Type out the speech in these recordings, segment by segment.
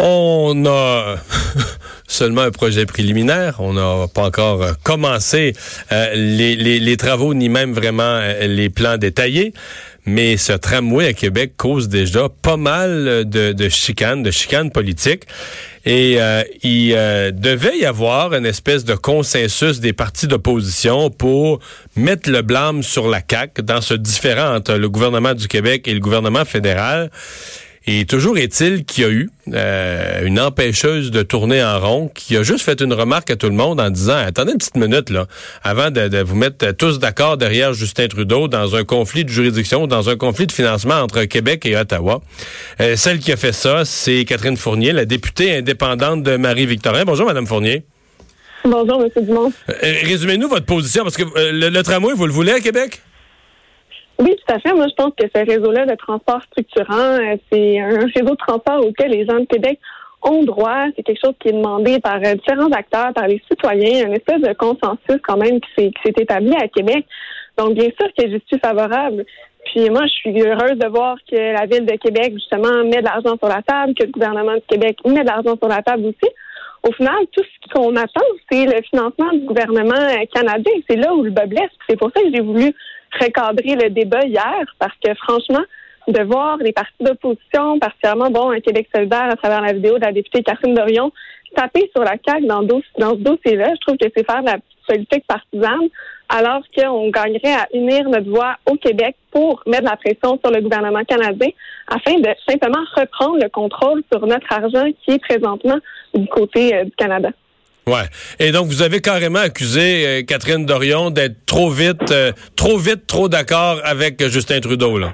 On a seulement un projet préliminaire. On n'a pas encore euh, commencé euh, les, travaux ni même vraiment euh, les plans détaillés. Mais ce tramway à Québec cause déjà pas mal de, de chicanes, de chicanes politiques. Et il devait y avoir une espèce de consensus des partis d'opposition pour mettre le blâme sur la CAQ dans ce différent entre le gouvernement du Québec et le gouvernement fédéral. Et toujours est-il qu'il y a eu euh, une empêcheuse de tourner en rond qui a juste fait une remarque à tout le monde en disant attendez une petite minute là, avant de, vous mettre tous d'accord derrière Justin Trudeau dans un conflit de juridiction, dans un conflit de financement entre Québec et Ottawa. Euh, celle qui a fait ça, c'est Catherine Fournier, la députée indépendante de Marie-Victorin. Bonjour, Madame Fournier. Bonjour, M. Dumont. Euh, résumez-nous votre position, parce que le tramway, vous le voulez à Québec? Oui, tout à fait. Moi, je pense que ce réseau-là de transport structurant, euh, c'est un réseau de transport auquel les gens de Québec ont droit. C'est quelque chose qui est demandé par euh, différents acteurs, par les citoyens, une espèce de consensus quand même qui s'est établi à Québec. Donc, bien sûr que je suis favorable. Puis moi, je suis heureuse de voir que la Ville de Québec, justement, met de l'argent sur la table, que le gouvernement du Québec met de l'argent sur la table aussi. Au final, tout ce qu'on attend, c'est le financement du gouvernement euh, canadien. C'est là où le bas blesse. C'est pour ça que j'ai voulu recadrer le débat hier parce que franchement, de voir les partis d'opposition, particulièrement bon, un Québec solidaire à travers la vidéo de la députée Catherine Dorion, taper sur la CAQ dans, dans ce dossier-là, je trouve que c'est faire de la politique partisane, alors qu'on gagnerait à unir notre voix au Québec pour mettre la pression sur le gouvernement canadien afin de simplement reprendre le contrôle sur notre argent qui est présentement du côté euh, du Canada. Ouais. Et donc, vous avez carrément accusé euh, Catherine Dorion d'être trop vite, euh, trop vite, trop d'accord avec Justin Trudeau, là.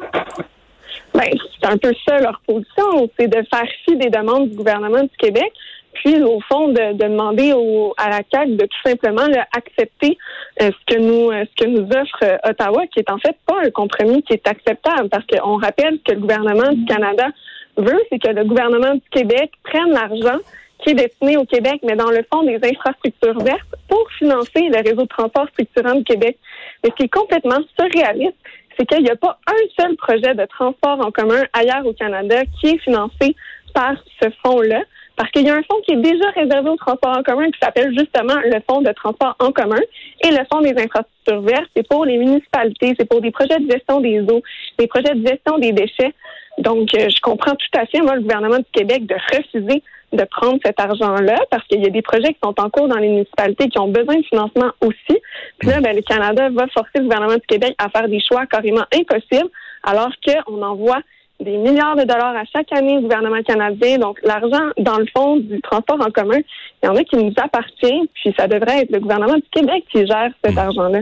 Ben, c'est un peu ça leur position, c'est de faire fi des demandes du gouvernement du Québec, puis au fond de, demander au, à la CAQ de tout simplement accepter euh, ce que nous ce que nous offre Ottawa, qui est en fait pas un compromis qui est acceptable, parce qu'on rappelle que le gouvernement du Canada veut, c'est que le gouvernement du Québec prenne l'argent qui est destiné au Québec, mais dans le fond des infrastructures vertes pour financer le réseau de transport structurant du Québec. Mais ce qui est complètement surréaliste, c'est qu'il n'y a pas un seul projet de transport en commun ailleurs au Canada qui est financé par ce fonds-là. Parce qu'il y a un fonds qui est déjà réservé au transport en commun qui s'appelle justement le fonds de transport en commun et le fonds des infrastructures vertes, c'est pour les municipalités, c'est pour des projets de gestion des eaux, des projets de gestion des déchets. Donc, euh, je comprends tout à fait, moi, le gouvernement du Québec de refuser de prendre cet argent-là parce qu'il y a des projets qui sont en cours dans les municipalités qui ont besoin de financement aussi. Puis là, ben, le Canada va forcer le gouvernement du Québec à faire des choix carrément impossibles alors qu'on envoie des milliards de dollars à chaque année au gouvernement canadien. Donc, l'argent, dans le fond, du transport en commun, il y en a qui nous appartient, puis ça devrait être le gouvernement du Québec qui gère cet mmh. argent-là.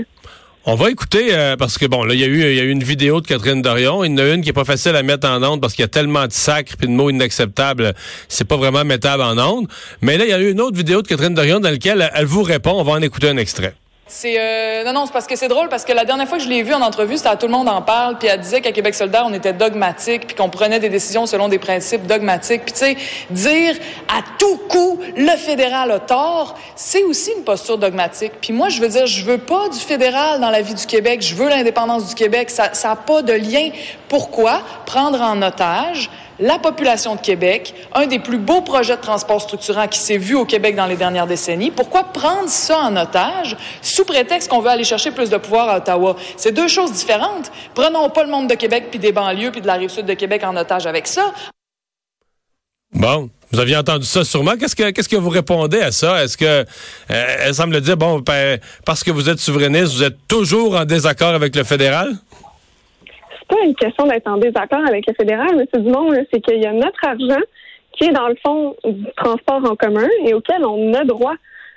On va écouter euh, parce que bon là il y a eu il y a eu une vidéo de Catherine Dorion, il y en a une qui est pas facile à mettre en onde parce qu'il y a tellement de sacres et de mots inacceptables, c'est pas vraiment mettable en onde. Mais là il y a eu une autre vidéo de Catherine Dorion dans laquelle elle vous répond, on va en écouter un extrait. C'est euh, non non c'est parce que c'est drôle parce que la dernière fois que je l'ai vue en entrevue c'était à tout le monde en parle puis elle disait qu'à Québec solidaire on était dogmatique puis qu'on prenait des décisions selon des principes dogmatiques. Puis tu sais dire à tout coup le fédéral a tort c'est aussi une posture dogmatique. Puis moi je veux dire je veux pas du fédéral dans la vie du Québec je veux l'indépendance du Québec ça ça a pas de lien. Pourquoi? Prendre en otage la population de Québec, un des plus beaux projets de transport structurant qui s'est vu au Québec dans les dernières décennies. Pourquoi prendre ça en otage sous prétexte qu'on veut aller chercher plus de pouvoir à Ottawa? C'est deux choses différentes. Prenons pas le monde de Québec puis des banlieues puis de la rive sud de Québec en otage avec ça. Bon. Vous aviez entendu ça sûrement. Qu'est-ce que qu'est-ce que vous répondez à ça? Est-ce que euh, elle semble dire bon ben, parce que vous êtes souverainiste, vous êtes toujours en désaccord avec le fédéral? Pas une question d'être en désaccord avec le fédéral, M. Dumont, c'est qu'il y a notre argent qui est dans le fond du transport en commun et auquel on a droit.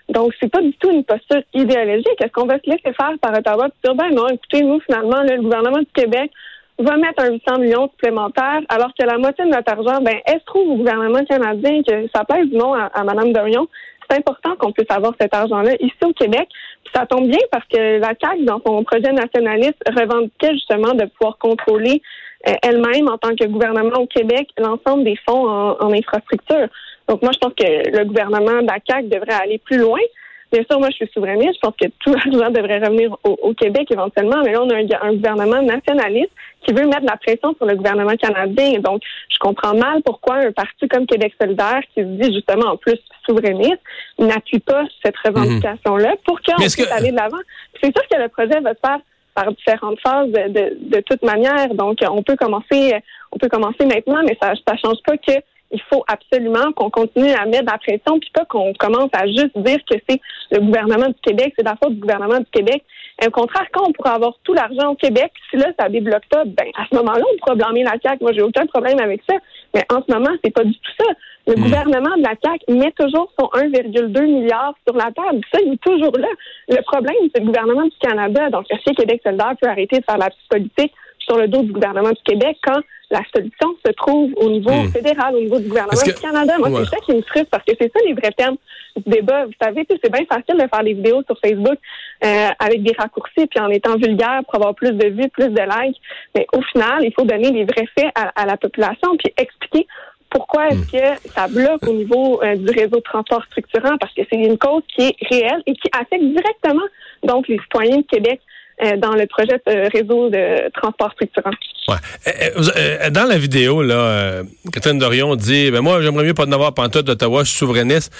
Donc, c'est pas du tout une posture idéologique. Est-ce qu'on va se laisser faire par Ottawa et dire, ben non, écoutez, nous, finalement, le gouvernement du Québec va mettre un 800 millions supplémentaires, alors que la moitié de notre argent, ben, elle se trouve au gouvernement canadien, que ça plaise du nom à, à Mme Dorion c'est important qu'on puisse avoir cet argent-là ici au Québec. Puis ça tombe bien parce que la CAQ, dans son projet nationaliste, revendiquait justement de pouvoir contrôler euh, elle-même, en tant que gouvernement au Québec, l'ensemble des fonds en, infrastructure. Donc moi, je pense que le gouvernement de la CAQ devrait aller plus loin. Bien sûr, moi, je suis souverainiste. Je pense que tout l'argent devrait revenir au, Québec éventuellement. Mais là, on a un, gouvernement nationaliste qui veut mettre la pression sur le gouvernement canadien. Donc, je comprends mal pourquoi un parti comme Québec solidaire, qui se dit justement en plus souverainiste, n'appuie pas cette revendication-là pour qu'on puisse aller de l'avant. C'est sûr que le projet va se faire par différentes phases de, de, toute manière. Donc, on peut commencer, on peut commencer maintenant, mais ça ne change pas que il faut absolument qu'on continue à mettre la pression, puis pas qu'on commence à juste dire que c'est le gouvernement du Québec, c'est la faute du gouvernement du Québec. Au contraire, quand on pourra avoir tout l'argent au Québec, si là, ça débloque pas, ben, à ce moment-là, on pourra blâmer la CAQ. Moi, j'ai aucun problème avec ça. Mais en ce moment, c'est pas du tout ça. Le hmm. gouvernement de la CAQ met toujours son 1,2 milliard sur la table. Ça, il est toujours là. Le problème, c'est le gouvernement du Canada. Donc, est-ce que Québec solidaire peut arrêter de faire la politique sur le dos du gouvernement du Québec quand la solution se trouve au niveau hmm. fédéral, au niveau du gouvernement du Canada. Moi, c'est ça qui me frustre parce que c'est ça les vrais termes du débat. Vous savez, c'est bien facile de faire des vidéos sur Facebook euh, avec des raccourcis puis en étant vulgaire pour avoir plus de vues, plus de likes. Mais au final, il faut donner les vrais faits à, la population puis expliquer pourquoi est-ce hmm. que ça bloque au niveau euh, du réseau de transport structurant? Parce que c'est une cause qui est réelle et qui affecte directement donc les citoyens de Québec. Euh, dans le projet de réseau de transport structurant. Euh, euh, dans la vidéo, là, Catherine Dorion dit ben moi, j'aimerais mieux pas en avoir pantoute d'Ottawa, je suis souverainiste.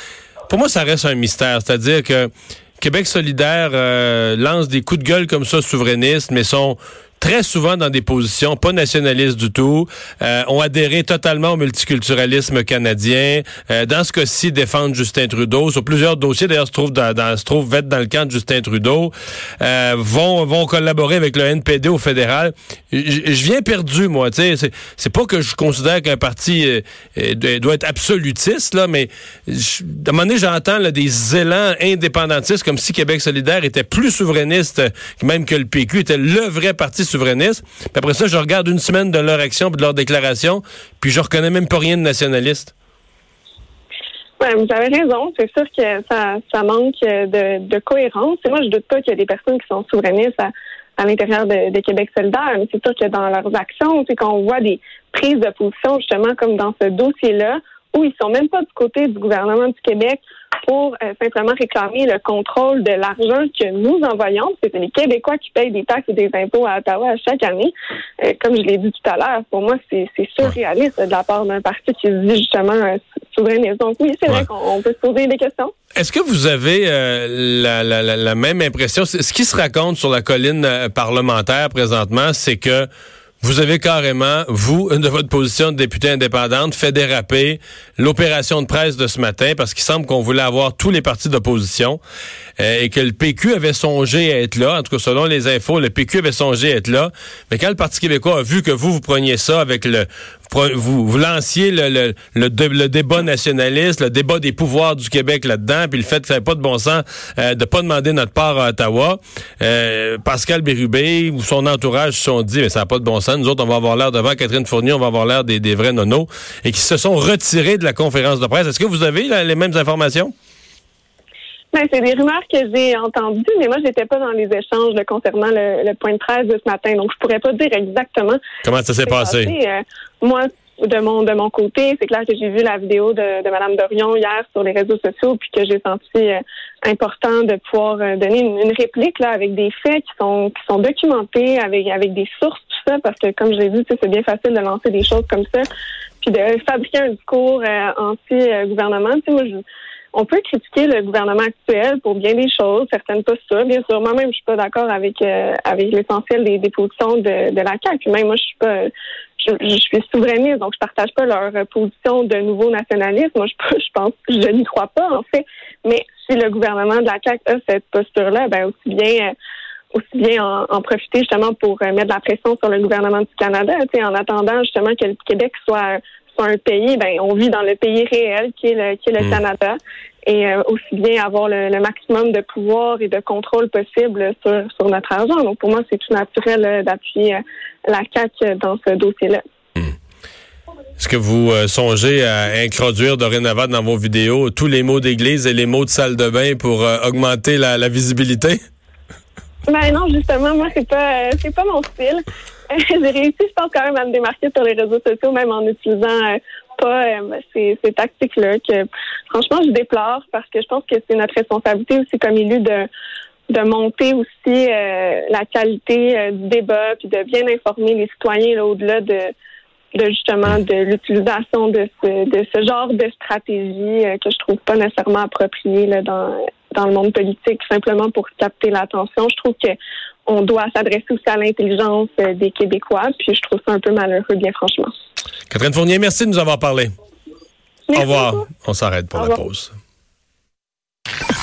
Pour moi, ça reste un mystère. C'est-à-dire que Québec solidaire lance des coups de gueule comme ça souverainistes, mais sont très souvent dans des positions pas nationalistes du tout, euh, ont adhéré totalement au multiculturalisme canadien. Euh, dans ce cas-ci, défendent Justin Trudeau. Sur plusieurs dossiers, d'ailleurs, se trouvent dans, se trouvent être dans le camp de Justin Trudeau. Euh, vont vont collaborer avec le NPD au fédéral. Je viens perdu, moi. Tu sais, c'est pas que je considère qu'un parti doit être absolutiste là, mais à un moment donné, j'entends des élans indépendantistes comme si Québec solidaire était plus souverainiste même que le PQ était le vrai parti Puis après ça, je regarde une semaine de leur action et de leur déclaration, puis je reconnais même pas rien de nationaliste. Ouais, vous avez raison. C'est sûr que ça, manque de, cohérence. Et moi, je doute pas qu'il y a des personnes qui sont souverainistes à, l'intérieur de, Québec solidaire, mais c'est sûr que dans leurs actions, c'est qu'on voit des prises de position, justement, comme dans ce dossier-là, où ils sont même pas du côté du gouvernement du Québec pour euh, simplement réclamer le contrôle de l'argent que nous envoyons. C'est les Québécois qui payent des taxes et des impôts à Ottawa chaque année. Euh, comme je l'ai dit tout à l'heure, pour moi, c'est surréaliste de la part d'un parti qui se dit justement euh, souverainiste. Donc oui, c'est vrai qu'on peut se poser des questions. Est-ce que vous avez la, la, la, même impression? Ce qui se raconte sur la colline parlementaire présentement, c'est que vous avez carrément, vous, de votre position de député indépendante, fait déraper l'opération de presse de ce matin parce qu'il semble qu'on voulait avoir tous les partis d'opposition euh, et que le PQ avait songé à être là. En tout cas, selon les infos, le PQ avait songé à être là. Mais quand le Parti québécois a vu que vous, vous preniez ça avec le... Vous, vous lanciez le, le, débat nationaliste, le débat des pouvoirs du Québec là-dedans, puis le fait que ça n'avait pas de bon sens euh, de pas demander notre part à Ottawa. Euh, Pascal Bérubé ou son entourage se sont dit, mais ça n'a pas de bon sens. Nous autres, on va avoir l'air devant Catherine Fournier, on va avoir l'air des, des vrais nonos, et qui se sont retirés de la conférence de presse. Est-ce que vous avez les mêmes informations? Ben, c'est des rumeurs que j'ai entendues, mais moi, j'étais pas dans les échanges concernant le, point de presse de ce matin, donc je pourrais pas dire exactement comment ça s'est passé? Euh, moi, de mon de mon côté, c'est clair que j'ai vu la vidéo de, de Mme Dorion hier sur les réseaux sociaux, puis que j'ai senti euh, important de pouvoir euh, donner une, réplique là avec des faits qui sont qui sont documentés, avec avec des sources, tout ça, parce que comme je l'ai dit, c'est bien facile de lancer des choses comme ça, puis de fabriquer un discours anti-gouvernement. Tu sais, moi, je on peut critiquer le gouvernement actuel pour bien des choses, certaines postures. Bien sûr, moi-même, je suis pas d'accord avec euh, avec l'essentiel des, positions de, la CAQ. Même moi, je suis pas, je, souverainiste, donc je partage pas leur position de nouveau nationalisme. Moi, je, je pense, je n'y crois pas en fait. Mais si le gouvernement de la CAQ a cette posture-là, ben aussi bien aussi bien en, profiter justement pour euh, mettre la pression sur le gouvernement du Canada, en attendant justement que le Québec soit un pays, ben on vit dans le pays réel qui est le, qui est le mm. Canada et euh, aussi bien avoir le, maximum de pouvoir et de contrôle possible sur, sur notre argent. Donc pour moi, c'est tout naturel euh, d'appuyer euh, la CAQ dans ce dossier-là. Mm. Est-ce que vous songez à introduire dorénavant dans vos vidéos tous les mots d'église et les mots de salle de bain pour augmenter la, la, visibilité? Ben non, justement, moi c'est pas c'est pas mon style. j'ai réussi, je pense, quand même à me démarquer sur les réseaux sociaux, même en utilisant euh, pas euh, ces, ces tactiques-là que franchement je déplore parce que je pense que c'est notre responsabilité aussi comme élu de de monter aussi euh, la qualité euh, du débat puis de bien informer les citoyens au-delà de de justement de l'utilisation de ce de ce genre de stratégie que je trouve pas nécessairement appropriée là, dans dans le monde politique simplement pour capter l'attention. Je trouve que on doit s'adresser aussi à l'intelligence euh, des Québécois. Puis je trouve ça un peu malheureux, bien franchement. Catherine Fournier, merci de nous avoir parlé. Au revoir. On s'arrête pour la pause.